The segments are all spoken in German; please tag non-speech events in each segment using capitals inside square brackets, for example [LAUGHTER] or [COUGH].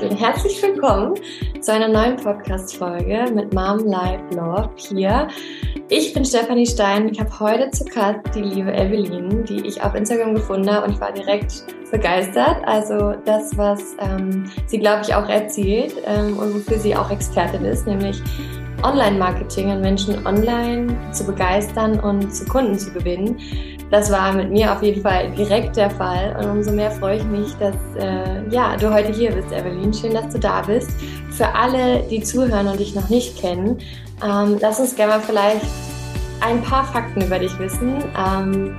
herzlich willkommen zu einer neuen Podcast-Folge mit Mom Life Love hier. Ich bin Stefanie Stein. Ich habe heute zu Gast die liebe Evelyn, die ich auf Instagram gefunden habe und ich war direkt begeistert. Also das, was ähm, sie, glaube ich, auch erzählt ähm, und wofür sie auch Expertin ist, nämlich Online-Marketing und Menschen online zu begeistern und zu Kunden zu gewinnen. Das war mit mir auf jeden Fall direkt der Fall und umso mehr freue ich mich, dass äh, ja, du heute hier bist, Evelyn. Schön, dass du da bist. Für alle, die zuhören und dich noch nicht kennen, ähm, lass uns gerne mal vielleicht ein paar Fakten über dich wissen. Ähm,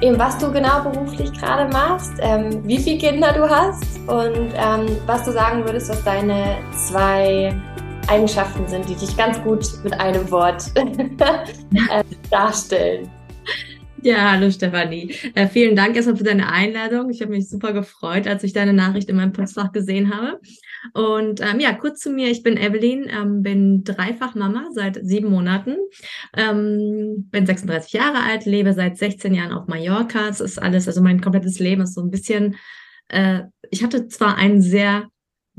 eben was du genau beruflich gerade machst, ähm, wie viele Kinder du hast und ähm, was du sagen würdest, was deine zwei Eigenschaften sind, die dich ganz gut mit einem Wort [LAUGHS] äh, darstellen. Ja, hallo Stefanie. Äh, vielen Dank erstmal für deine Einladung. Ich habe mich super gefreut, als ich deine Nachricht in meinem Postfach gesehen habe. Und ähm, ja, kurz zu mir. Ich bin Evelyn, ähm, bin dreifach Mama seit sieben Monaten, ähm, bin 36 Jahre alt, lebe seit 16 Jahren auf Mallorca. Es ist alles, also mein komplettes Leben ist so ein bisschen, äh, ich hatte zwar einen sehr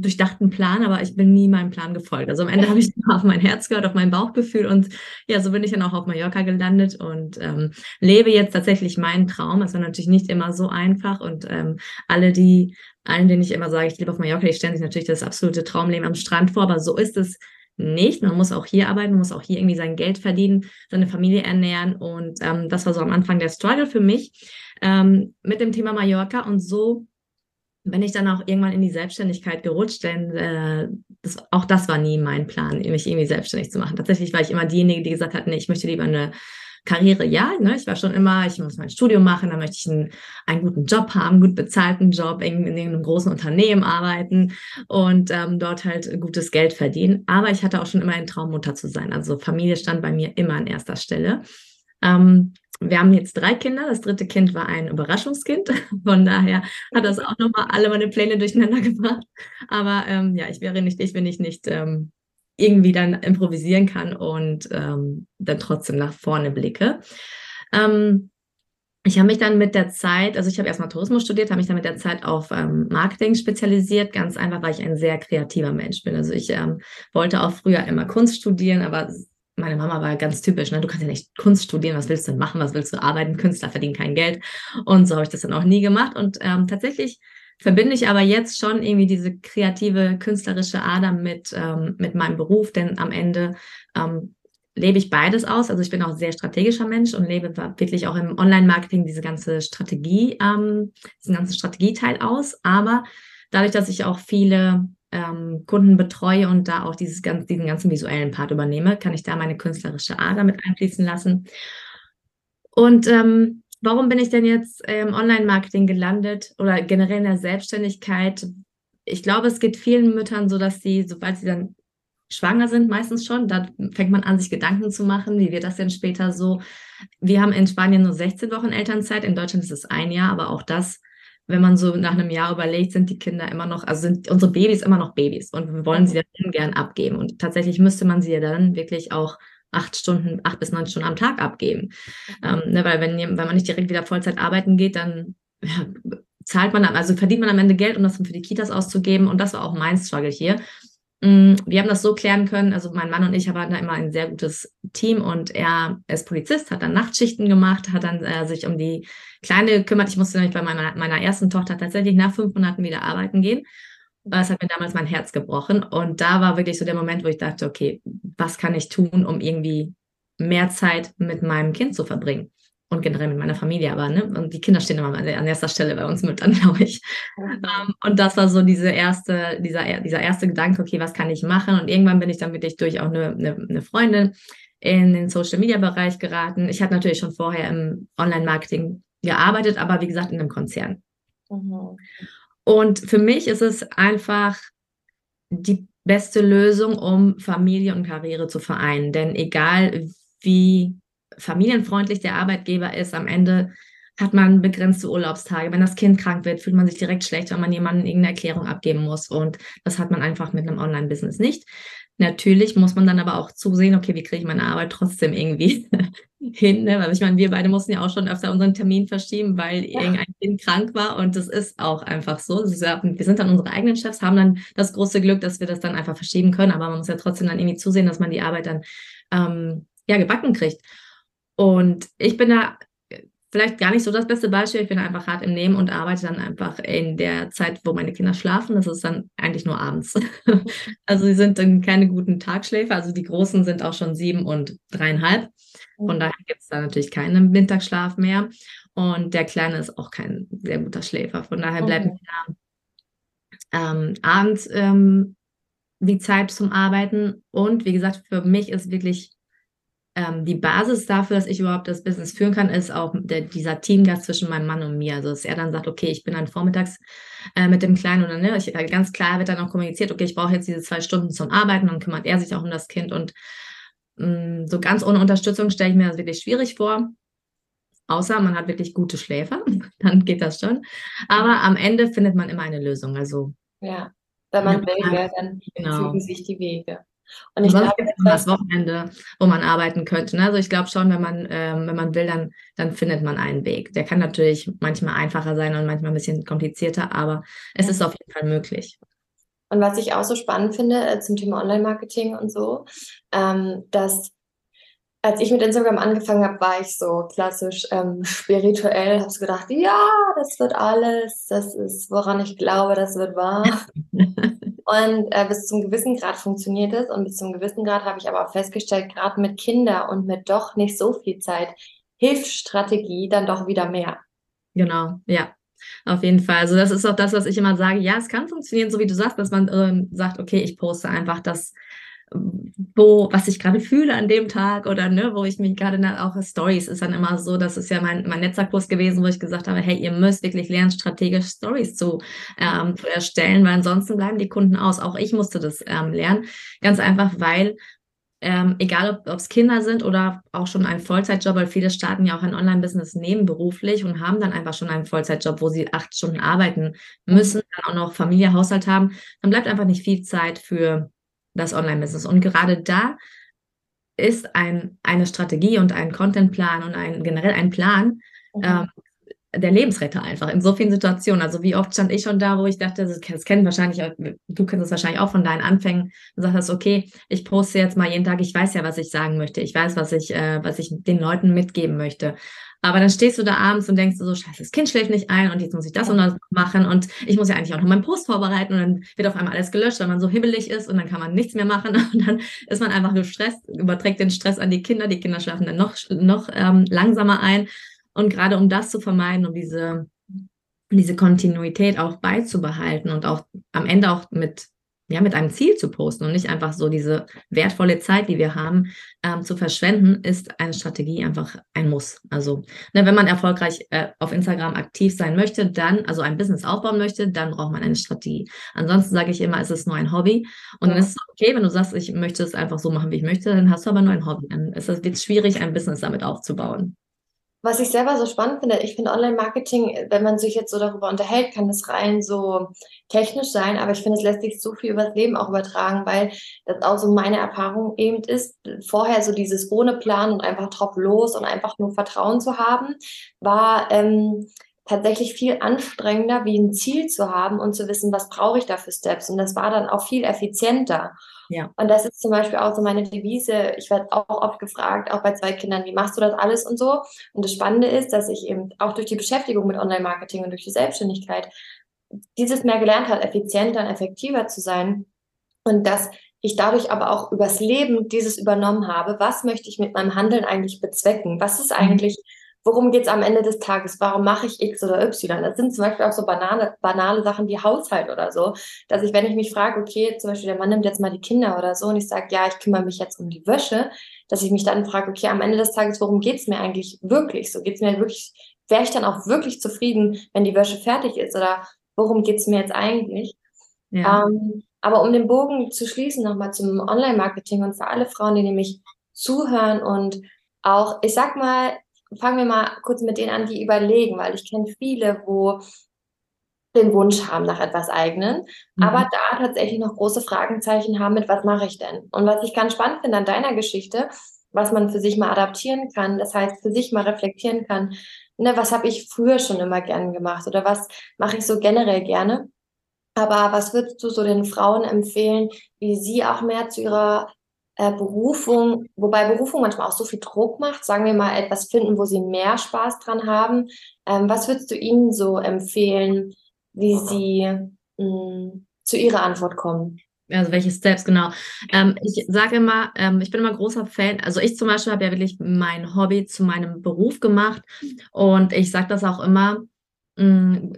durchdachten Plan, aber ich bin nie meinem Plan gefolgt. Also am Ende habe ich [LAUGHS] auf mein Herz gehört, auf mein Bauchgefühl und ja, so bin ich dann auch auf Mallorca gelandet und ähm, lebe jetzt tatsächlich meinen Traum. Es war natürlich nicht immer so einfach und ähm, alle, die, allen, denen ich immer sage, ich lebe auf Mallorca, die stellen sich natürlich das absolute Traumleben am Strand vor, aber so ist es nicht. Man muss auch hier arbeiten, man muss auch hier irgendwie sein Geld verdienen, seine Familie ernähren und ähm, das war so am Anfang der Struggle für mich ähm, mit dem Thema Mallorca und so bin ich dann auch irgendwann in die Selbstständigkeit gerutscht, denn äh, das, auch das war nie mein Plan, mich irgendwie selbstständig zu machen. Tatsächlich war ich immer diejenige, die gesagt hat, nee, ich möchte lieber eine Karriere, ja, ne? ich war schon immer, ich muss mein Studium machen, dann möchte ich einen, einen guten Job haben, gut bezahlten Job, in, in irgendeinem großen Unternehmen arbeiten und ähm, dort halt gutes Geld verdienen. Aber ich hatte auch schon immer einen Traum, Mutter zu sein. Also Familie stand bei mir immer an erster Stelle. Ähm, wir haben jetzt drei Kinder. Das dritte Kind war ein Überraschungskind. [LAUGHS] Von daher hat das auch nochmal alle meine Pläne durcheinander [LAUGHS] gebracht. Aber ähm, ja, ich wäre nicht ich, wenn ich nicht ähm, irgendwie dann improvisieren kann und ähm, dann trotzdem nach vorne blicke. Ähm, ich habe mich dann mit der Zeit, also ich habe erstmal Tourismus studiert, habe mich dann mit der Zeit auf ähm, Marketing spezialisiert, ganz einfach, weil ich ein sehr kreativer Mensch bin. Also ich ähm, wollte auch früher immer Kunst studieren, aber meine Mama war ganz typisch, ne? du kannst ja nicht Kunst studieren, was willst du denn machen, was willst du arbeiten, Künstler verdienen kein Geld und so habe ich das dann auch nie gemacht und ähm, tatsächlich verbinde ich aber jetzt schon irgendwie diese kreative, künstlerische Ader mit, ähm, mit meinem Beruf, denn am Ende ähm, lebe ich beides aus. Also ich bin auch sehr strategischer Mensch und lebe wirklich auch im Online-Marketing diese ganze Strategie, ähm, diesen ganzen Strategieteil aus. Aber dadurch, dass ich auch viele ähm, Kunden betreue und da auch dieses, ganz, diesen ganzen visuellen Part übernehme, kann ich da meine künstlerische Ader mit einfließen lassen. Und ähm, warum bin ich denn jetzt im Online-Marketing gelandet oder generell in der Selbstständigkeit? Ich glaube, es geht vielen Müttern so, dass sie, sobald sie dann schwanger sind, meistens schon, da fängt man an, sich Gedanken zu machen, wie wird das denn später so? Wir haben in Spanien nur 16 Wochen Elternzeit, in Deutschland ist es ein Jahr, aber auch das wenn man so nach einem Jahr überlegt, sind die Kinder immer noch, also sind unsere Babys immer noch Babys und wir wollen sie dann gern abgeben. Und tatsächlich müsste man sie ja dann wirklich auch acht Stunden, acht bis neun Stunden am Tag abgeben. Ähm, ne, weil wenn, wenn man nicht direkt wieder Vollzeit arbeiten geht, dann ja, zahlt man, also verdient man am Ende Geld, um das für die Kitas auszugeben. Und das war auch mein Struggle hier. Mm, wir haben das so klären können, also mein Mann und ich haben da immer ein sehr gutes Team und er ist Polizist, hat dann Nachtschichten gemacht, hat dann äh, sich um die Kleine gekümmert. Ich musste nämlich bei meiner, meiner ersten Tochter tatsächlich nach fünf Monaten wieder arbeiten gehen. Das hat mir damals mein Herz gebrochen und da war wirklich so der Moment, wo ich dachte, okay, was kann ich tun, um irgendwie mehr Zeit mit meinem Kind zu verbringen? Und generell mit meiner Familie, aber ne, und die Kinder stehen immer an erster Stelle bei uns mit, dann [LAUGHS] glaube ich. Mhm. Um, und das war so diese erste, dieser, dieser erste Gedanke, okay, was kann ich machen? Und irgendwann bin ich dann wirklich durch auch eine, eine, eine Freundin in den Social Media Bereich geraten. Ich hatte natürlich schon vorher im Online-Marketing gearbeitet, aber wie gesagt in einem Konzern. Mhm. Und für mich ist es einfach die beste Lösung, um Familie und Karriere zu vereinen. Denn egal wie familienfreundlich der Arbeitgeber ist, am Ende hat man begrenzte Urlaubstage. Wenn das Kind krank wird, fühlt man sich direkt schlecht, wenn man jemandem irgendeine Erklärung abgeben muss. Und das hat man einfach mit einem Online-Business nicht. Natürlich muss man dann aber auch zusehen, okay, wie kriege ich meine Arbeit trotzdem irgendwie [LAUGHS] hin? Ne? Weil ich meine, wir beide mussten ja auch schon öfter unseren Termin verschieben, weil ja. irgendein Kind krank war und das ist auch einfach so. Ja, wir sind dann unsere eigenen Chefs, haben dann das große Glück, dass wir das dann einfach verschieben können, aber man muss ja trotzdem dann irgendwie zusehen, dass man die Arbeit dann ähm, ja gebacken kriegt. Und ich bin da vielleicht gar nicht so das beste Beispiel. Ich bin einfach hart im Nehmen und arbeite dann einfach in der Zeit, wo meine Kinder schlafen. Das ist dann eigentlich nur abends. [LAUGHS] also sie sind dann keine guten Tagschläfer. Also die Großen sind auch schon sieben und dreieinhalb. Von mhm. daher gibt es da natürlich keinen Mittagsschlaf mehr. Und der Kleine ist auch kein sehr guter Schläfer. Von daher bleibt okay. mir ähm, abends ähm, die Zeit zum Arbeiten. Und wie gesagt, für mich ist wirklich ähm, die Basis dafür, dass ich überhaupt das Business führen kann, ist auch der, dieser Teamgast zwischen meinem Mann und mir. Also, dass er dann sagt, okay, ich bin dann vormittags äh, mit dem Kleinen oder ne, ich, äh, ganz klar wird dann auch kommuniziert, okay, ich brauche jetzt diese zwei Stunden zum Arbeiten, dann kümmert er sich auch um das Kind und mh, mm, so ganz ohne Unterstützung stelle ich mir das wirklich schwierig vor. Außer man hat wirklich gute Schläfer, [LAUGHS] dann geht das schon. Aber am Ende findet man immer eine Lösung. Also ja, wenn man will, dann genau. fügen sich die Wege. Und ich glaube, das Wochenende, wo man arbeiten könnte. Ne? Also ich glaube schon, wenn man, ähm, wenn man will, dann, dann findet man einen Weg. Der kann natürlich manchmal einfacher sein und manchmal ein bisschen komplizierter, aber es ja. ist auf jeden Fall möglich. Und was ich auch so spannend finde äh, zum Thema Online-Marketing und so, ähm, dass als ich mit Instagram angefangen habe, war ich so klassisch ähm, [LAUGHS] spirituell, habe so gedacht, ja, das wird alles, das ist, woran ich glaube, das wird wahr. [LAUGHS] und äh, bis zum gewissen Grad funktioniert es und bis zum gewissen Grad habe ich aber auch festgestellt, gerade mit Kindern und mit doch nicht so viel Zeit, hilft Strategie dann doch wieder mehr. Genau, ja. Auf jeden Fall. Also das ist auch das, was ich immer sage. Ja, es kann funktionieren, so wie du sagst, dass man ähm, sagt, okay, ich poste einfach das, wo, was ich gerade fühle an dem Tag oder ne, wo ich mich gerade auch Stories ist dann immer so, das ist ja mein, mein Netzerkurs gewesen, wo ich gesagt habe, hey, ihr müsst wirklich lernen, strategisch Stories zu, ähm, zu erstellen, weil ansonsten bleiben die Kunden aus. Auch ich musste das ähm, lernen. Ganz einfach, weil ähm, egal ob es Kinder sind oder auch schon ein Vollzeitjob, weil viele starten ja auch ein Online-Business nebenberuflich und haben dann einfach schon einen Vollzeitjob, wo sie acht Stunden arbeiten müssen, dann auch noch Familie, Haushalt haben, dann bleibt einfach nicht viel Zeit für das Online-Business. Und gerade da ist ein, eine Strategie und ein Contentplan und ein generell ein Plan mhm. ähm, der Lebensretter einfach in so vielen Situationen. Also wie oft stand ich schon da, wo ich dachte, das, kennen wahrscheinlich, du kennst es wahrscheinlich auch von deinen Anfängen und sagst, okay, ich poste jetzt mal jeden Tag, ich weiß ja, was ich sagen möchte, ich weiß, was ich, äh, was ich den Leuten mitgeben möchte. Aber dann stehst du da abends und denkst so, scheiße, das Kind schläft nicht ein und jetzt muss ich das und das machen und ich muss ja eigentlich auch noch meinen Post vorbereiten und dann wird auf einmal alles gelöscht, weil man so hibbelig ist und dann kann man nichts mehr machen [LAUGHS] und dann ist man einfach gestresst, überträgt den Stress an die Kinder, die Kinder schlafen dann noch, noch ähm, langsamer ein und gerade um das zu vermeiden, um diese, diese Kontinuität auch beizubehalten und auch am Ende auch mit ja, mit einem Ziel zu posten und nicht einfach so diese wertvolle Zeit, die wir haben, ähm, zu verschwenden, ist eine Strategie einfach ein Muss. Also, ne, wenn man erfolgreich äh, auf Instagram aktiv sein möchte, dann, also ein Business aufbauen möchte, dann braucht man eine Strategie. Ansonsten sage ich immer, es ist nur ein Hobby. Und ja. dann ist es okay, wenn du sagst, ich möchte es einfach so machen, wie ich möchte, dann hast du aber nur ein Hobby. Dann ist es wird schwierig, ein Business damit aufzubauen. Was ich selber so spannend finde, ich finde Online-Marketing, wenn man sich jetzt so darüber unterhält, kann das rein so technisch sein, aber ich finde, es lässt sich so viel über das Leben auch übertragen, weil das auch so meine Erfahrung eben ist, vorher so dieses ohne Plan und einfach drauf los und einfach nur Vertrauen zu haben, war ähm, tatsächlich viel anstrengender, wie ein Ziel zu haben und zu wissen, was brauche ich da für Steps. Und das war dann auch viel effizienter. Ja. Und das ist zum Beispiel auch so meine Devise. Ich werde auch oft gefragt, auch bei zwei Kindern, wie machst du das alles und so. Und das Spannende ist, dass ich eben auch durch die Beschäftigung mit Online-Marketing und durch die Selbstständigkeit dieses mehr gelernt habe, effizienter und effektiver zu sein. Und dass ich dadurch aber auch übers Leben dieses übernommen habe. Was möchte ich mit meinem Handeln eigentlich bezwecken? Was ist mhm. eigentlich worum geht es am Ende des Tages? Warum mache ich X oder Y? Das sind zum Beispiel auch so banale, banale Sachen wie Haushalt oder so, dass ich, wenn ich mich frage, okay, zum Beispiel der Mann nimmt jetzt mal die Kinder oder so und ich sage, ja, ich kümmere mich jetzt um die Wäsche, dass ich mich dann frage, okay, am Ende des Tages, worum geht es mir eigentlich wirklich? So geht es mir wirklich, wäre ich dann auch wirklich zufrieden, wenn die Wäsche fertig ist oder worum geht es mir jetzt eigentlich? Ja. Ähm, aber um den Bogen zu schließen, nochmal zum Online-Marketing und für alle Frauen, die nämlich zuhören und auch, ich sag mal, fangen wir mal kurz mit denen an, die überlegen, weil ich kenne viele, wo den Wunsch haben nach etwas eigenen, mhm. aber da tatsächlich noch große Fragezeichen haben mit, was mache ich denn? Und was ich ganz spannend finde an deiner Geschichte, was man für sich mal adaptieren kann, das heißt für sich mal reflektieren kann, ne, was habe ich früher schon immer gern gemacht oder was mache ich so generell gerne? Aber was würdest du so den Frauen empfehlen, wie sie auch mehr zu ihrer äh, Berufung, wobei Berufung manchmal auch so viel Druck macht, sagen wir mal etwas finden, wo sie mehr Spaß dran haben. Ähm, was würdest du ihnen so empfehlen, wie sie mh, mm, zu ihrer Antwort kommen? Also welche Steps, genau. Ähm, ich sage immer, ähm, ich bin immer großer Fan, also ich zum Beispiel habe ja wirklich mein Hobby zu meinem Beruf gemacht und ich sage das auch immer, mh, mm,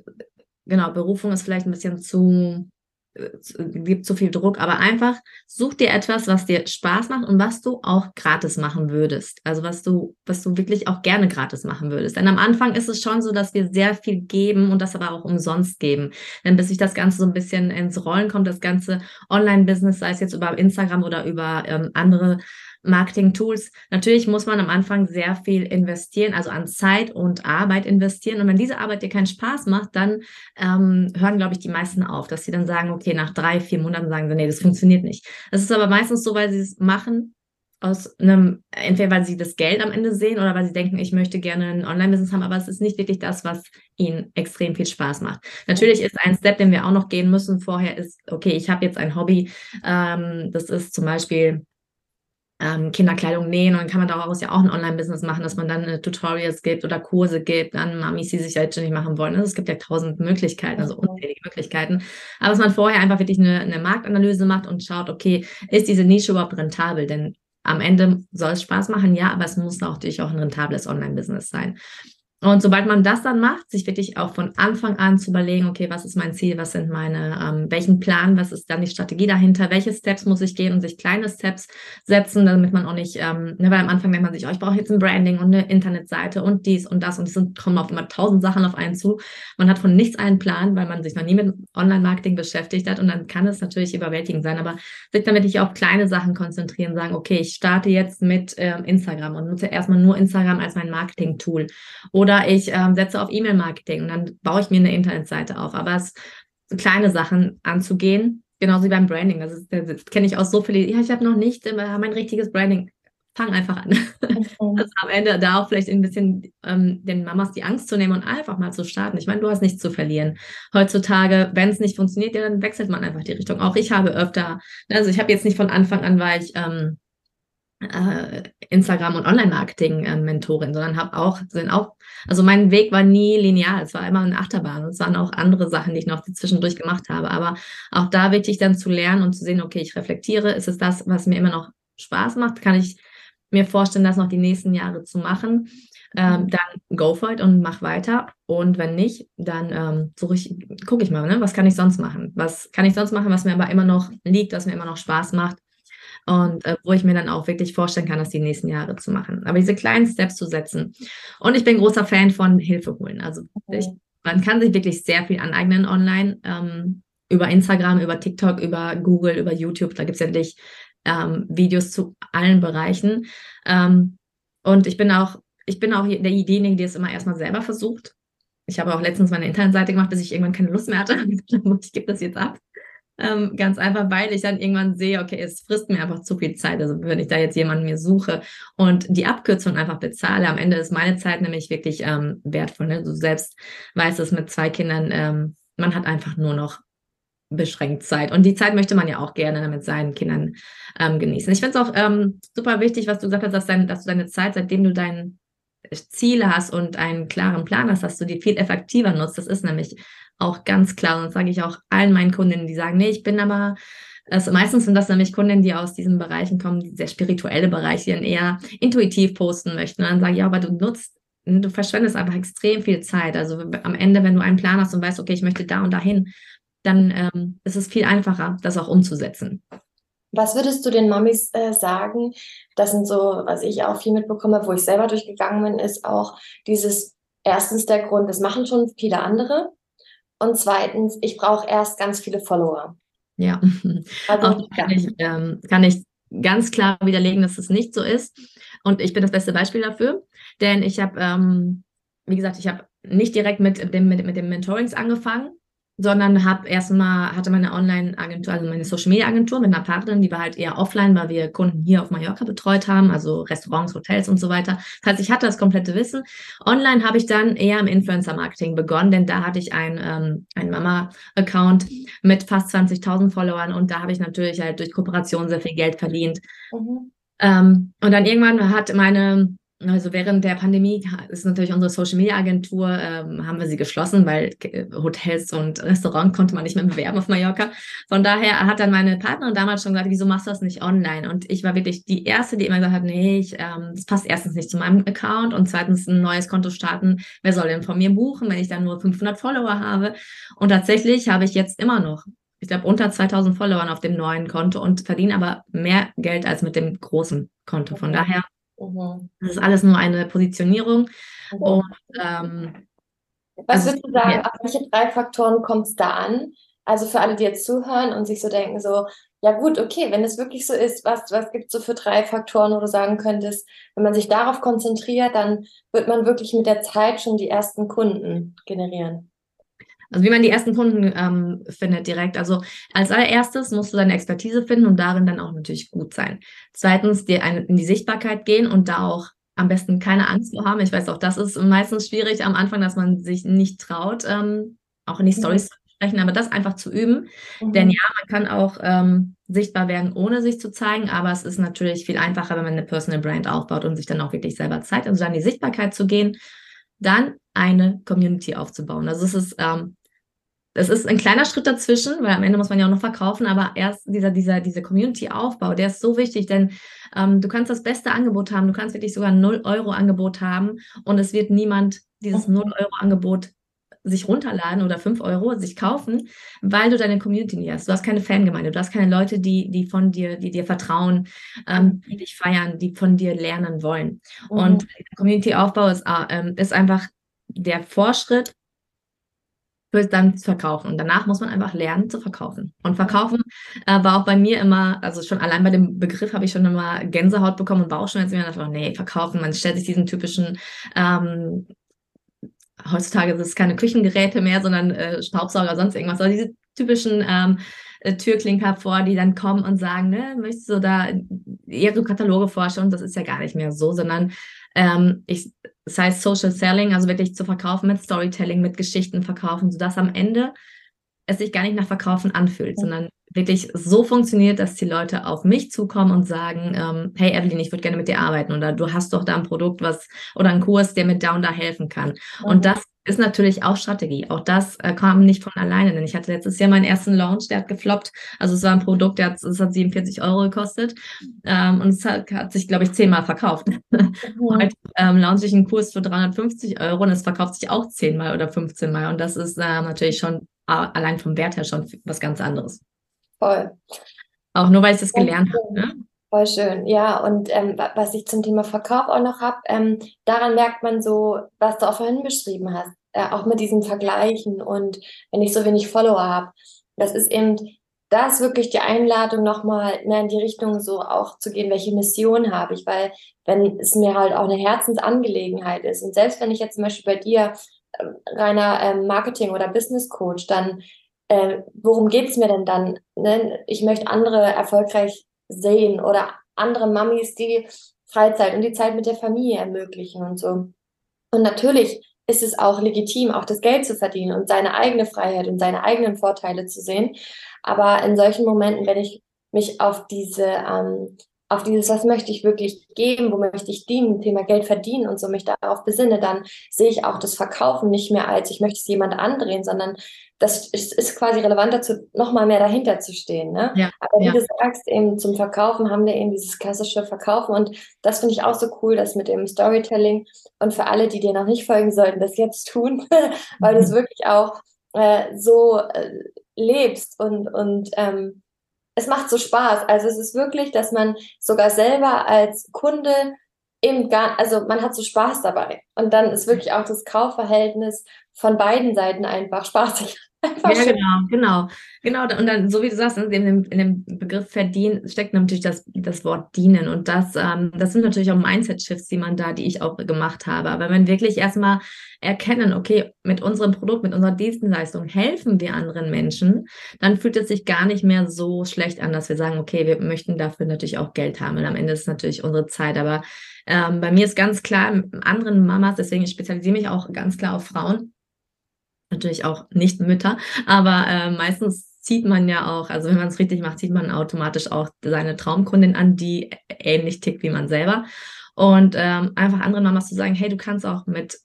genau, Berufung ist vielleicht ein bisschen zu gibt zu viel Druck, aber einfach such dir etwas, was dir Spaß macht und was du auch gratis machen würdest. Also was du, was du wirklich auch gerne gratis machen würdest. Denn am Anfang ist es schon so, dass wir sehr viel geben und das aber auch umsonst geben. Denn bis sich das Ganze so ein bisschen ins Rollen kommt, das ganze Online-Business, sei es jetzt über Instagram oder über ähm, andere Marketing-Tools. Natürlich muss man am Anfang sehr viel investieren, also an Zeit und Arbeit investieren. Und wenn diese Arbeit dir keinen Spaß macht, dann ähm, hören, glaube ich, die meisten auf, dass sie dann sagen, okay, nach drei, vier Monaten sagen sie, nee, das funktioniert nicht. Das ist aber meistens so, weil sie es machen aus einem, entweder weil sie das Geld am Ende sehen oder weil sie denken, ich möchte gerne ein Online-Business haben, aber es ist nicht wirklich das, was ihnen extrem viel Spaß macht. Natürlich ist ein Step, den wir auch noch gehen müssen vorher, ist, okay, ich habe jetzt ein Hobby, ähm, das ist zum Beispiel ähm, Kinderkleidung nähen und dann kann man daraus ja auch ein Online-Business machen, dass man dann äh, Tutorials gibt oder Kurse gibt an Mamis, die sich selbstständig machen wollen. Also es gibt ja tausend Möglichkeiten, also unzählige Möglichkeiten. Aber dass man vorher einfach wirklich eine, eine Marktanalyse macht und schaut, okay, ist diese Nische überhaupt rentabel? Denn am Ende soll es Spaß machen, ja, aber es muss auch natürlich auch ein rentables Online-Business sein. Und sobald man das dann macht, sich wirklich auch von Anfang an zu überlegen, okay, was ist mein Ziel, was sind meine, ähm, welchen Plan, was ist dann die Strategie dahinter, welche Steps muss ich gehen und sich kleine Steps setzen, damit man auch nicht, ähm, ne, weil am Anfang denkt man sich, oh, ich brauche jetzt ein Branding und eine Internetseite und dies und das und es sind, kommen auf immer tausend Sachen auf einen zu. Man hat von nichts einen Plan, weil man sich noch nie mit Online-Marketing beschäftigt hat und dann kann es natürlich überwältigend sein, aber sich damit nicht auf kleine Sachen konzentrieren, sagen, okay, ich starte jetzt mit ähm, Instagram und nutze erstmal nur Instagram als mein Marketing-Tool oder oder ich ähm, setze auf E-Mail-Marketing und dann baue ich mir eine Internetseite auf. Aber es so kleine Sachen anzugehen, genauso wie beim Branding. Das, ist, das kenne ich aus so viele. Ja, ich habe noch nicht äh, mein richtiges Branding. Fang einfach an. Okay. [LAUGHS] Also am Ende da auch vielleicht ein bisschen ähm, den Mamas die Angst zu nehmen und einfach mal zu starten. Ich meine, du hast nichts zu verlieren. Heutzutage, wenn es nicht funktioniert, ja, dann wechselt man einfach die Richtung. Auch ich habe öfter, also ich habe jetzt nicht von Anfang an, weil ich ähm, äh, Instagram und Online-Marketing-Mentorin, sondern habe auch, sind auch, also mein Weg war nie linear, es war immer eine Achterbahn und es waren auch andere Sachen, die ich noch zwischendurch gemacht habe. Aber auch da wichtig dann zu lernen und zu sehen, okay, ich reflektiere, ist es das, was mir immer noch Spaß macht? Kann ich mir vorstellen, das noch die nächsten Jahre zu machen? Ähm, dann go for it und mach weiter. Und wenn nicht, dann ähm, suche ich, gucke ich mal, ne? was kann ich sonst machen? Was kann ich sonst machen, was mir aber immer noch liegt, was mir immer noch Spaß macht? Und äh, wo ich mir dann auch wirklich vorstellen kann, das die nächsten Jahre zu machen. Aber diese kleinen Steps zu setzen. Und ich bin großer Fan von Hilfe holen. Also ich, man kann sich wirklich sehr viel aneignen online. Ähm, über Instagram, über TikTok, über Google, über YouTube. Da gibt es ja wirklich ähm, Videos zu allen Bereichen. Ähm, und ich bin auch, ich bin auch diejenige, die es immer erstmal selber versucht. Ich habe auch letztens meine Internetseite gemacht, bis ich irgendwann keine Lust mehr hatte. [LAUGHS] ich gebe das jetzt ab. Ähm, ganz einfach, weil ich dann irgendwann sehe, okay, es frisst mir einfach zu viel Zeit. Also wenn ich da jetzt jemanden mir suche und die Abkürzung einfach bezahle, am Ende ist meine Zeit nämlich wirklich ähm, wertvoll. Ne? Du selbst weißt es mit zwei Kindern, ähm, man hat einfach nur noch beschränkt Zeit. Und die Zeit möchte man ja auch gerne mit seinen Kindern ähm, genießen. Ich finde es auch ähm, super wichtig, was du gesagt hast, dass, dein, dass du deine Zeit, seitdem du dein Ziele hast und einen klaren Plan hast, dass du die viel effektiver nutzt. Das ist nämlich auch ganz klar. Und das sage ich auch allen meinen Kundinnen, die sagen, nee, ich bin aber, also meistens sind das nämlich Kundinnen, die aus diesen Bereichen kommen, die sehr spirituelle Bereiche, die dann eher intuitiv posten möchten. Und dann sage ich, ja, aber du nutzt, du verschwendest einfach extrem viel Zeit. Also am Ende, wenn du einen Plan hast und weißt, okay, ich möchte da und dahin, dann ähm, ist es viel einfacher, das auch umzusetzen. Was würdest du den Mamis äh, sagen? Das sind so, was ich auch viel mitbekomme, wo ich selber durchgegangen bin, ist auch dieses erstens der Grund, das machen schon viele andere. Und zweitens, ich brauche erst ganz viele Follower. Ja, also, auch kann, ja. Ich, ähm, kann ich ganz klar widerlegen, dass es nicht so ist. Und ich bin das beste Beispiel dafür, denn ich habe, ähm, wie gesagt, ich habe nicht direkt mit dem, mit, mit dem Mentorings angefangen, sondern habe erstmal, hatte meine Online-Agentur, also meine Social-Media-Agentur mit einer Partnerin, die war halt eher offline, weil wir Kunden hier auf Mallorca betreut haben, also Restaurants, Hotels und so weiter. Das heißt, ich hatte das komplette Wissen. Online habe ich dann eher im Influencer-Marketing begonnen, denn da hatte ich ein, ähm, ein Mama-Account mit fast 20.000 Followern und da habe ich natürlich halt durch Kooperation sehr viel Geld verdient. Mhm. Ähm, und dann irgendwann hat meine also während der Pandemie ist natürlich unsere Social Media Agentur, ähm, haben wir sie geschlossen, weil äh, Hotels und Restaurants konnte man nicht mehr bewerben auf Mallorca. Von daher hat dann meine Partnerin damals schon gesagt, wieso machst du das nicht online? Und ich war wirklich die Erste, die immer gesagt hat, nee, ich, ähm, das passt erstens nicht zu meinem Account und zweitens ein neues Konto starten. Wer soll denn von mir buchen, wenn ich dann nur 500 Follower habe? Und tatsächlich habe ich jetzt immer noch ich glaube, unter 2000 Followern auf dem neuen Konto und verdiene aber mehr Geld als mit dem großen Konto. Von daher Mhm. Das ist alles nur eine Positionierung. Mhm. Und, ähm, Was also, würdest du sagen, ja. auf welche drei Faktoren kommt es da an? Also für alle, die jetzt zuhören und sich so denken, so, ja gut, okay, wenn es wirklich so ist, was, was gibt es so für drei Faktoren, wo du sagen könntest, wenn man sich darauf konzentriert, dann wird man wirklich mit der Zeit schon die ersten Kunden generieren? Also wie man die ersten Kunden ähm, findet direkt. Also als allererstes musst du deine Expertise finden und darin dann auch natürlich gut sein. Zweitens dir eine, in die Sichtbarkeit gehen und da auch am besten keine Angst vor haben. Ich weiß auch, das ist meistens schwierig am Anfang, dass man sich nicht traut, ähm, auch in die. Stories zu sprechen, aber das einfach zu üben. Mhm. Denn ja, man kann auch ähm, sichtbar werden, ohne sich zu zeigen, aber es ist natürlich viel einfacher, wenn man eine Personal Brand aufbaut und sich dann auch wirklich selber zeigt. Also dann in die Sichtbarkeit zu gehen, dann eine Community aufzubauen. Also es ist ähm, es ist ein kleiner Schritt dazwischen, weil am Ende muss man ja auch noch verkaufen, aber erst dieser, dieser, dieser Community-Aufbau, der ist so wichtig, denn ähm, du kannst das beste Angebot haben, du kannst wirklich sogar ein 0-Euro-Angebot haben und es wird niemand dieses 0-Euro-Angebot sich runterladen oder 5 Euro sich kaufen, weil du deine Community nicht hast. Du hast keine Fangemeinde, du hast keine Leute, die, die von dir, die dir vertrauen, ähm, die dich feiern, die von dir lernen wollen. Mhm. Und Community-Aufbau ist, äh, ist einfach der Vorschritt für dann zu verkaufen. Und danach muss man einfach lernen zu verkaufen. Und verkaufen äh, war auch bei mir immer, also schon allein bei dem Begriff habe ich schon immer Gänsehaut bekommen und Bauchschmerzen. Und dachte, nee, verkaufen. Man stellt sich diesen typischen, ähm, heutzutage ist es keine Küchengeräte mehr, sondern äh, Staubsauger, sonst irgendwas. Aber diese typischen ähm, äh, Türklinker vor, die dann kommen und sagen, ne, möchtest du da so Kataloge vorstellen? Das ist ja gar nicht mehr so, sondern ähm, ich, das heißt Social Selling, also wirklich zu verkaufen mit Storytelling, mit Geschichten verkaufen, sodass am Ende es sich gar nicht nach Verkaufen anfühlt, mhm. sondern wirklich so funktioniert, dass die Leute auf mich zukommen und sagen, ähm, hey Evelyn, ich würde gerne mit dir arbeiten oder du hast doch da ein Produkt, was oder einen Kurs, der mir da und da helfen kann. Mhm. Und das ist natürlich auch Strategie. Auch das äh, kam nicht von alleine, denn ich hatte letztes Jahr meinen ersten Launch, der hat gefloppt. Also es war ein Produkt, der hat, es hat 47 Euro gekostet ähm, und es hat, hat sich, glaube ich, zehnmal verkauft. [LAUGHS] Mhm. Heute ähm, launche ich einen Kurs für 350 Euro und es verkauft sich auch zehnmal oder 15 Mal. Und das ist äh, natürlich schon allein vom Wert her schon was ganz anderes. Voll. Auch nur, weil ich das gelernt habe. Ne? Voll schön, ja. Und ähm, was ich zum Thema Verkauf auch noch habe, ähm, daran merkt man so, was du auch vorhin beschrieben hast, äh, auch mit diesen Vergleichen und wenn ich so wenig Follower habe. Das ist eben, da ist wirklich die Einladung nochmal ne, in die Richtung so auch zu gehen, welche Mission habe ich, weil wenn es mir halt auch eine Herzensangelegenheit ist und selbst wenn ich jetzt zum Beispiel bei dir reiner ähm, Marketing- oder Business Coach, dann äh, worum geht's mir denn dann? Ne? Ich möchte andere erfolgreich sehen oder andere Mamis, die Freizeit und die Zeit mit der Familie ermöglichen und so. Und natürlich ist es auch legitim, auch das Geld zu verdienen und seine eigene Freiheit und seine eigenen Vorteile zu sehen. Aber in solchen Momenten, wenn ich mich auf diese ähm, auf dieses, was möchte ich wirklich geben, wo möchte ich dienen, Thema Geld verdienen und so mich darauf besinne, dann sehe ich auch das Verkaufen nicht mehr als, ich möchte es jemand andrehen, sondern das ist, ist quasi relevant dazu, nochmal mehr dahinter zu stehen. Ne? Ja, Aber wie ja. du sagst, eben zum Verkaufen haben wir eben dieses klassische Verkaufen und das finde ich auch so cool, das mit dem Storytelling und für alle, die dir noch nicht folgen sollten, das jetzt tun, [LAUGHS] weil du es wirklich auch äh, so äh, lebst und, und ähm, es macht so Spaß. Also es ist wirklich, dass man sogar selber als Kunde eben gar, also man hat so Spaß dabei. Und dann ist wirklich auch das Kaufverhältnis von beiden Seiten einfach [LAUGHS] spaßig. Ja, schön. genau, genau. Genau, und dann, so wie du sagst, in dem, in dem Begriff verdienen steckt natürlich das, das Wort dienen. Und das, ähm, das sind natürlich auch Mindset-Shifts, die man da, die ich auch gemacht habe. Aber wenn wirklich erstmal erkennen, okay, mit unserem Produkt, mit unserer Dienstleistung helfen wir anderen Menschen, dann fühlt es sich gar nicht mehr so schlecht an, dass wir sagen, okay, wir möchten dafür natürlich auch Geld haben. Und am Ende ist es natürlich unsere Zeit. Aber ähm, bei mir ist ganz klar, anderen Mamas, deswegen ich spezialisiere mich auch ganz klar auf Frauen, natürlich auch nicht Mütter, aber äh, meistens zieht man ja auch, also wenn man es richtig macht, zieht man automatisch auch seine Traumkundin an, die ähnlich tickt wie man selber. Und ähm, einfach anderen Mamas zu sagen, hey, du kannst auch mit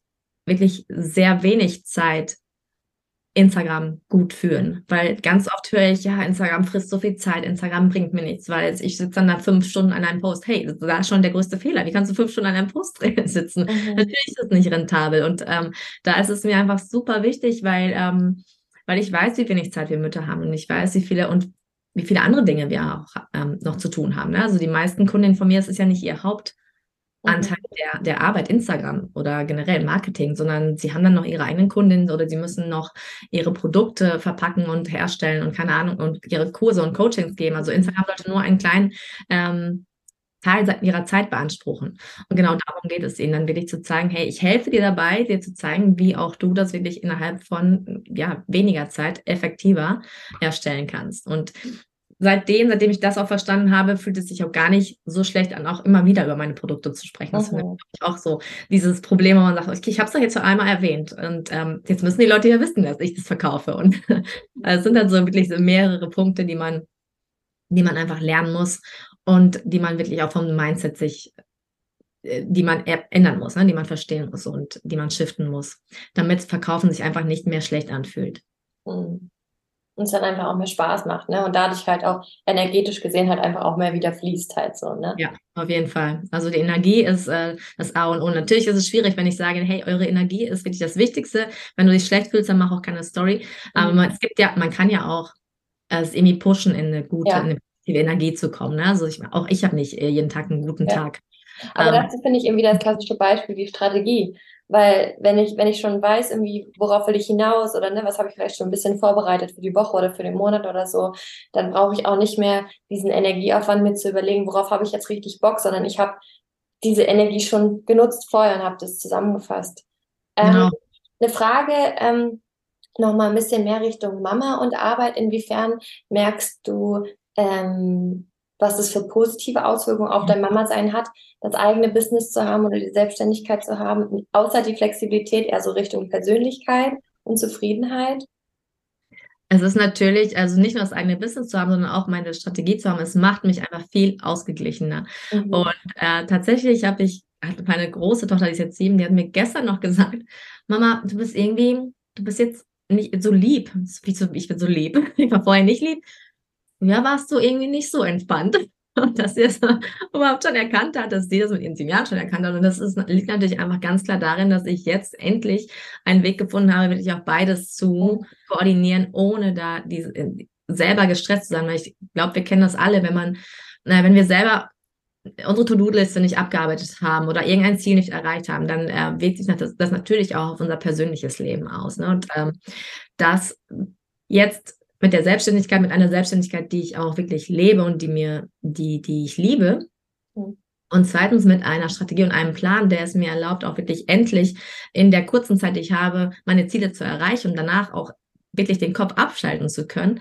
wirklich sehr wenig Zeit Instagram gut führen. Weil ganz oft höre ich, ja, Instagram frisst so viel Zeit, Instagram bringt mir nichts, weil ich sitze dann da fünf Stunden an einem Post. Hey, das war schon der größte Fehler. Wie kannst du fünf Stunden an einem Post [LAUGHS] sitzen? Mhm. Natürlich ist es nicht rentabel. Und ähm, da ist es mir einfach super wichtig, weil, ähm, weil ich weiß, wie wenig Zeit wir Mütter haben und ich weiß, wie viele und wie viele andere Dinge wir auch ähm, noch zu tun haben. Ne? Also die meisten Kundinnen von mir, es ist ja nicht ihr Haupt Anteil mhm. der, der Arbeit Instagram oder generell Marketing, sondern sie haben dann noch ihre eigenen Kundinnen oder sie müssen noch ihre Produkte verpacken und herstellen und keine Ahnung und ihre Kurse und Coachings geben. Also Instagram sollte nur einen kleinen ähm, Teil ihrer Zeit beanspruchen. Und genau darum geht es ihnen, dann wirklich zu zeigen, hey, ich helfe dir dabei, dir zu zeigen, wie auch du das wirklich innerhalb von ja, weniger Zeit effektiver erstellen kannst. Und seitdem, seitdem ich das auch verstanden habe, fühlt es sich auch gar nicht so schlecht an, auch immer wieder über meine Produkte zu sprechen. Das mhm. finde ich auch so dieses Problem, wo man sagt, okay, ich habe es doch jetzt schon einmal erwähnt und ähm, jetzt müssen die Leute ja wissen, dass ich das verkaufe. Und [LAUGHS] es sind dann so wirklich so mehrere Punkte, die man, die man einfach lernen muss und die man wirklich auch vom Mindset sich äh, die man ändern muss, ne? die man verstehen muss und die man shiften muss, damit Verkaufen sich einfach nicht mehr schlecht anfühlt. Mhm und es dann einfach auch mehr Spaß macht, ne? Und dadurch halt auch energetisch gesehen halt einfach auch mehr wieder fließt halt so, ne? Ja, auf jeden Fall. Also die Energie ist äh, das A und O. Natürlich ist es schwierig, wenn ich sage, hey, eure Energie ist wirklich das Wichtigste. Wenn du dich schlecht fühlst, dann mach auch keine Story. Aber mhm. man, es gibt ja, man kann ja auch es irgendwie pushen, in eine gute, ja. in eine positive Energie zu kommen. Ne? Also ich, auch ich habe nicht äh, jeden Tag einen guten ja. Tag. Aber ähm, das finde ich irgendwie das klassische Beispiel, die Strategie. Weil wenn ich, wenn ich schon weiß, irgendwie, worauf will ich hinaus oder ne, was habe ich vielleicht schon ein bisschen vorbereitet für die Woche oder für den Monat oder so, dann brauche ich auch nicht mehr diesen Energieaufwand mir zu überlegen, worauf habe ich jetzt richtig Bock, sondern ich habe diese Energie schon genutzt vorher und habe das zusammengefasst. Ähm, genau. Eine Frage, ähm, nochmal ein bisschen mehr Richtung Mama und Arbeit. Inwiefern merkst du, ähm, was es für positive Auswirkungen auf dein Mama-Sein hat, das eigene Business zu haben oder die Selbstständigkeit zu haben, außer die Flexibilität eher so Richtung Persönlichkeit und Zufriedenheit? Es ist natürlich, also nicht nur das eigene Business zu haben, sondern auch meine Strategie zu haben. Es macht mich einfach viel ausgeglichener. Mhm. Und äh, tatsächlich habe ich, hatte meine große Tochter, die ist jetzt sieben, die hat mir gestern noch gesagt, Mama, du bist irgendwie, du bist jetzt nicht so lieb. Ich bin so lieb. [LAUGHS] Ich war vorher nicht lieb ja, warst du irgendwie nicht so entspannt. Und [LAUGHS] dass sie es überhaupt schon erkannt hat, dass sie das mit ihren sieben Jahren schon erkannt hat. Und das ist, liegt natürlich einfach ganz klar darin, dass ich jetzt endlich einen Weg gefunden habe, wirklich auch beides zu koordinieren, ohne da diese, selber gestresst zu sein. Weil ich glaube, wir kennen das alle, wenn man, naja, wenn wir selber unsere To-Do-Liste nicht abgearbeitet haben oder irgendein Ziel nicht erreicht haben, dann äh, wirkt sich das, das, natürlich auch auf unser persönliches Leben aus. Ne? Und ähm, das jetzt mit der Selbstständigkeit, mit einer Selbstständigkeit, die ich auch wirklich lebe und die mir, die, die ich liebe. Mhm. Und zweitens mit einer Strategie und einem Plan, der es mir erlaubt, auch wirklich endlich in der kurzen Zeit, die ich habe, meine Ziele zu erreichen und danach auch wirklich den Kopf abschalten zu können,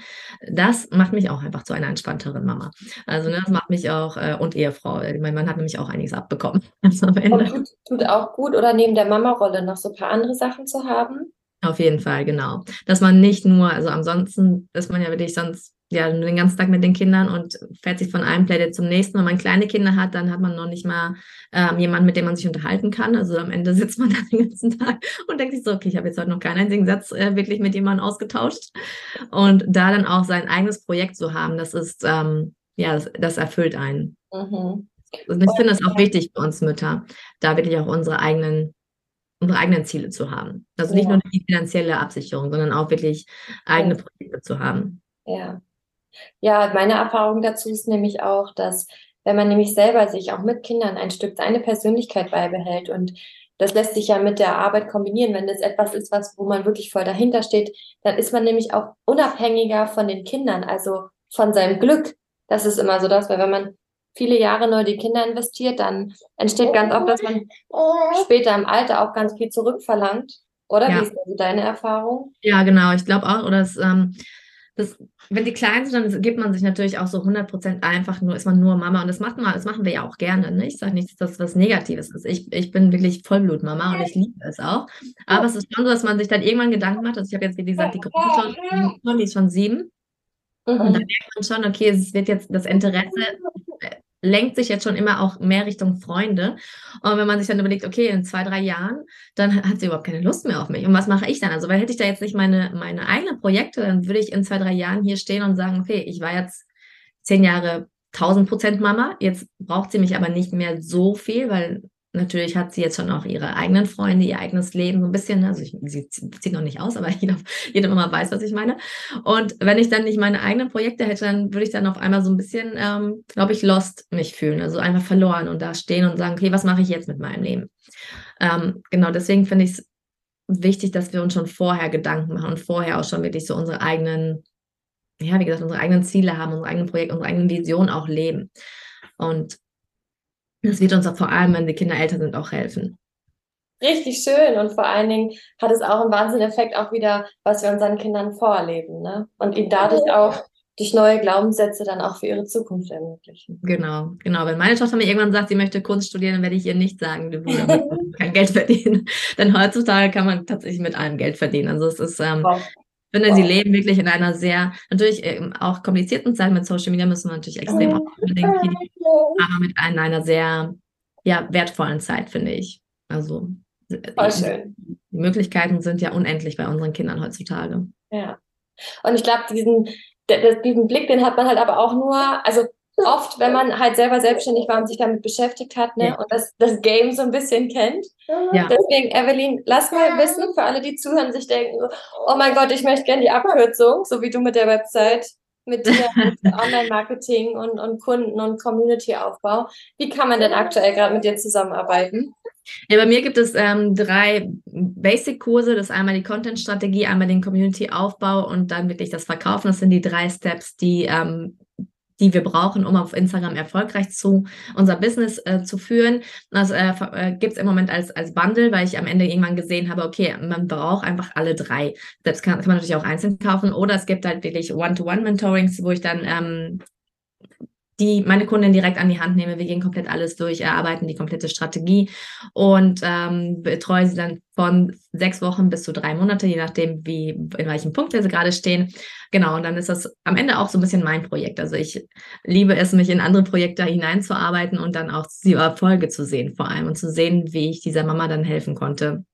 das macht mich auch einfach zu einer entspannteren Mama. Also ne, das macht mich auch äh, und Ehefrau. Mein Mann hat nämlich auch einiges abbekommen. [LAUGHS] Also. Tut, tut, auch gut oder neben der Mama-Rolle noch so ein paar andere Sachen zu haben? Auf jeden Fall, genau. Dass man nicht nur, also ansonsten ist man ja wirklich sonst ja den ganzen Tag mit den Kindern und fährt sich von einem Plädoyer zum nächsten. Wenn man kleine Kinder hat, dann hat man noch nicht mal ähm, jemanden, mit dem man sich unterhalten kann. Also am Ende [LAUGHS] sitzt man dann den ganzen Tag und denkt sich so, okay, ich habe jetzt heute noch keinen einzigen Satz äh, wirklich mit jemandem ausgetauscht. Und da dann auch sein eigenes Projekt zu haben, das ist, ähm, ja, das, das erfüllt einen. Mhm. Und ich finde es auch wichtig für uns Mütter, da wirklich auch unsere eigenen unsere eigenen Ziele zu haben. Also nicht ja. nur die finanzielle Absicherung, sondern auch wirklich eigene Projekte zu haben. Ja. Ja, meine Erfahrung dazu ist nämlich auch, dass wenn man nämlich selber sich auch mit Kindern ein Stück seine Persönlichkeit beibehält und das lässt sich ja mit der Arbeit kombinieren. Wenn das etwas ist, was, wo man wirklich voll dahinter steht, dann ist man nämlich auch unabhängiger von den Kindern, also von seinem Glück. Das ist immer so das, weil wenn man viele Jahre nur die Kinder investiert, dann entsteht ganz oft, dass man später im Alter auch ganz viel zurückverlangt. Oder ja. wie ist also deine Erfahrung? Ja, genau. Ich glaube auch, oder es, ähm, das, wenn die klein sind, dann gibt man sich natürlich auch so 100% einfach nur, ist man nur Mama. Und das, macht man, das machen wir ja auch gerne. Ne? Ich sage nicht, dass das was Negatives ist. Ich, ich bin wirklich Vollblutmama und ich liebe es auch. Aber es ist schon so, dass man sich dann irgendwann Gedanken macht. Also ich habe jetzt, wie gesagt, die große Tochter, die ist schon sieben. Mhm. Und dann merkt man schon, okay, es wird jetzt das Interesse lenkt sich jetzt schon immer auch mehr Richtung Freunde. Und wenn man sich dann überlegt, okay, in zwei, drei Jahren, dann hat sie überhaupt keine Lust mehr auf mich. Und was mache ich dann? Also, weil hätte ich da jetzt nicht meine, meine eigenen Projekte, dann würde ich in zwei, drei Jahren hier stehen und sagen, okay, ich war jetzt zehn Jahre 1000 Prozent Mama. Jetzt braucht sie mich aber nicht mehr so viel, weil Natürlich hat sie jetzt schon auch ihre eigenen Freunde, ihr eigenes Leben, so ein bisschen. Also ich, sie zieht noch nicht aus, aber [LAUGHS] jeder, jeder Mama weiß, was ich meine. Und wenn ich dann nicht meine eigenen Projekte hätte, dann würde ich dann auf einmal so ein bisschen, ähm, glaube ich, lost mich fühlen. Also einfach verloren und da stehen und sagen, okay, was mache ich jetzt mit meinem Leben? Ähm, genau, deswegen finde ich es wichtig, dass wir uns schon vorher Gedanken machen und vorher auch schon wirklich so unsere eigenen, ja, wie gesagt, unsere eigenen Ziele haben, unsere eigenen Projekte, unsere eigenen Visionen auch leben. Und das wird uns auch vor allem, wenn die Kinder älter sind, auch helfen. Richtig schön und vor allen Dingen hat es auch einen Wahnsinnseffekt auch wieder, was wir unseren Kindern vorleben, ne? Und ihnen dadurch auch durch neue Glaubenssätze dann auch für ihre Zukunft ermöglichen. Genau, genau. Wenn meine Tochter mir irgendwann sagt, sie möchte Kunst studieren, dann werde ich ihr nicht sagen, du willst [LAUGHS] kein Geld verdienen. Denn heutzutage kann man tatsächlich mit allem Geld verdienen. Also es ist, ähm, wow. Ich finde, wow. sie leben wirklich in einer sehr, natürlich ähm, auch komplizierten Zeit mit Social Media müssen wir natürlich extrem aufdenken, aber mit in einer sehr ja, wertvollen Zeit, finde ich. Also Voll schön. Die Möglichkeiten sind ja unendlich bei unseren Kindern heutzutage. Ja. Und ich glaube, diesen, diesen Blick, den hat man halt aber auch nur, also oft, wenn man halt selber selbstständig war und sich damit beschäftigt hat, ne, ja. und das, das Game so ein bisschen kennt. Ja. Deswegen, Evelyn, lass mal wissen, für alle, die zuhören, sich denken, oh mein Gott, ich möchte gerne die Abkürzung, so wie du mit der Website mit [LAUGHS] dir Online-Marketing und, und Kunden und Community-Aufbau. Wie kann man denn aktuell gerade mit dir zusammenarbeiten? Ja, bei mir gibt es ähm, drei Basic-Kurse. Das ist einmal die Content-Strategie, einmal den Community-Aufbau und dann wirklich das Verkaufen. Das sind die drei Steps, die ähm, die wir brauchen, um auf Instagram erfolgreich zu unser Business äh, zu führen. Das äh, äh, gibt es im Moment als, als Bundle, weil ich am Ende irgendwann gesehen habe, okay, man braucht einfach alle drei. Das kann, kann man natürlich auch einzeln kaufen oder es gibt halt wirklich One-to-One-Mentorings, wo ich dann ähm, die meine Kunden direkt an die Hand nehme. Wir gehen komplett alles durch, erarbeiten die komplette Strategie und ähm, betreue sie dann von sechs Wochen bis zu drei Monate, je nachdem, wie in welchem Punkt sie gerade stehen. Genau, und dann ist das am Ende auch so ein bisschen mein Projekt. Also ich liebe es, mich in andere Projekte hineinzuarbeiten und dann auch die Erfolge zu sehen, vor allem und zu sehen, wie ich dieser Mama dann helfen konnte,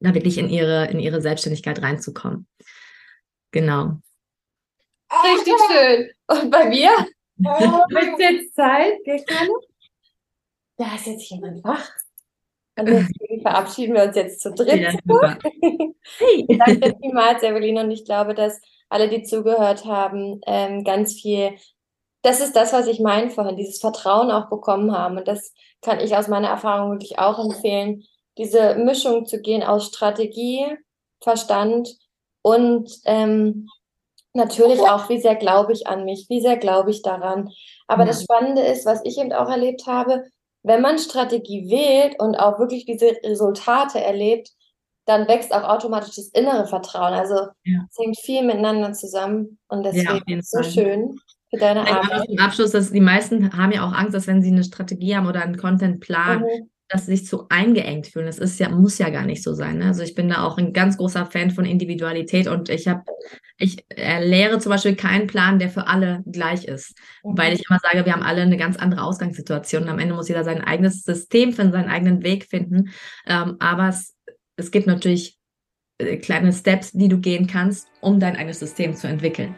da wirklich in ihre, in ihre Selbstständigkeit reinzukommen. Genau. Richtig schön. Und bei mir? Wird jetzt Zeit, Gekane? Da ist jetzt jemand wach. Und deswegen verabschieden wir uns jetzt zu dritt. Ja, hey. [LAUGHS] Danke vielmals, Evelyn. Und ich glaube, dass alle, die zugehört haben, ähm, ganz viel, das ist das, was ich meine vorhin, dieses Vertrauen auch bekommen haben. Und das kann ich aus meiner Erfahrung wirklich auch empfehlen, diese Mischung zu gehen aus Strategie, Verstand und ähm, natürlich auch, wie sehr glaube ich an mich, wie sehr glaube ich daran. Aber ja. das Spannende ist, was ich eben auch erlebt habe, wenn man Strategie wählt und auch wirklich diese Resultate erlebt, dann wächst auch automatisch das innere Vertrauen. Also ja. es hängt viel miteinander zusammen und deswegen ja, so schön für deine Arbeit. Zum Abschluss, dass die meisten haben ja auch Angst, dass wenn sie eine Strategie haben oder einen Contentplan, mhm dass sie sich zu eingeengt fühlen. Das ist ja, muss ja gar nicht so sein. Ne? Also ich bin da auch ein ganz großer Fan von Individualität und ich habe, ich äh, lehre zum Beispiel keinen Plan, der für alle gleich ist. Mhm. Weil ich immer sage, wir haben alle eine ganz andere Ausgangssituation. Und am Ende muss jeder sein eigenes System finden, seinen eigenen Weg finden. Ähm, aber es, es gibt natürlich äh, kleine Steps, die du gehen kannst, um dein eigenes System zu entwickeln.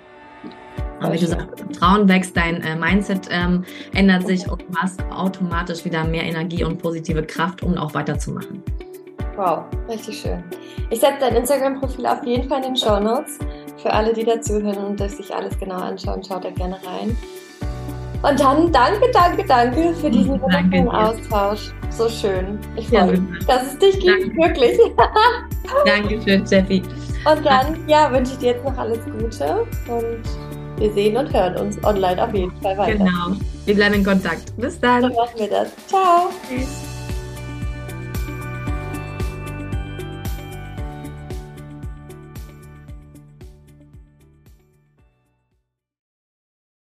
Und wie du sagst, Vertrauen wächst, dein äh, Mindset ähm, ändert sich und du hast automatisch wieder mehr Energie und positive Kraft, um auch weiterzumachen. Wow, richtig schön. Ich setze dein Instagram-Profil auf jeden Fall in den Show Notes. Für alle, die dazuhören und sich alles genau anschauen, schaut da gerne rein. Und dann danke, danke, danke für diesen wundervollen Austausch. so schön. Ich freue mich, dass es dich gibt, Danke. wirklich. [LAUGHS] Dankeschön, Steffi. Und dann, ja, wünsche ich dir jetzt noch alles Gute und wir sehen und hören uns online auf jeden Fall weiter. Genau. Wir bleiben in Kontakt. Bis dann. Dann machen wir das. Ciao. Tschüss.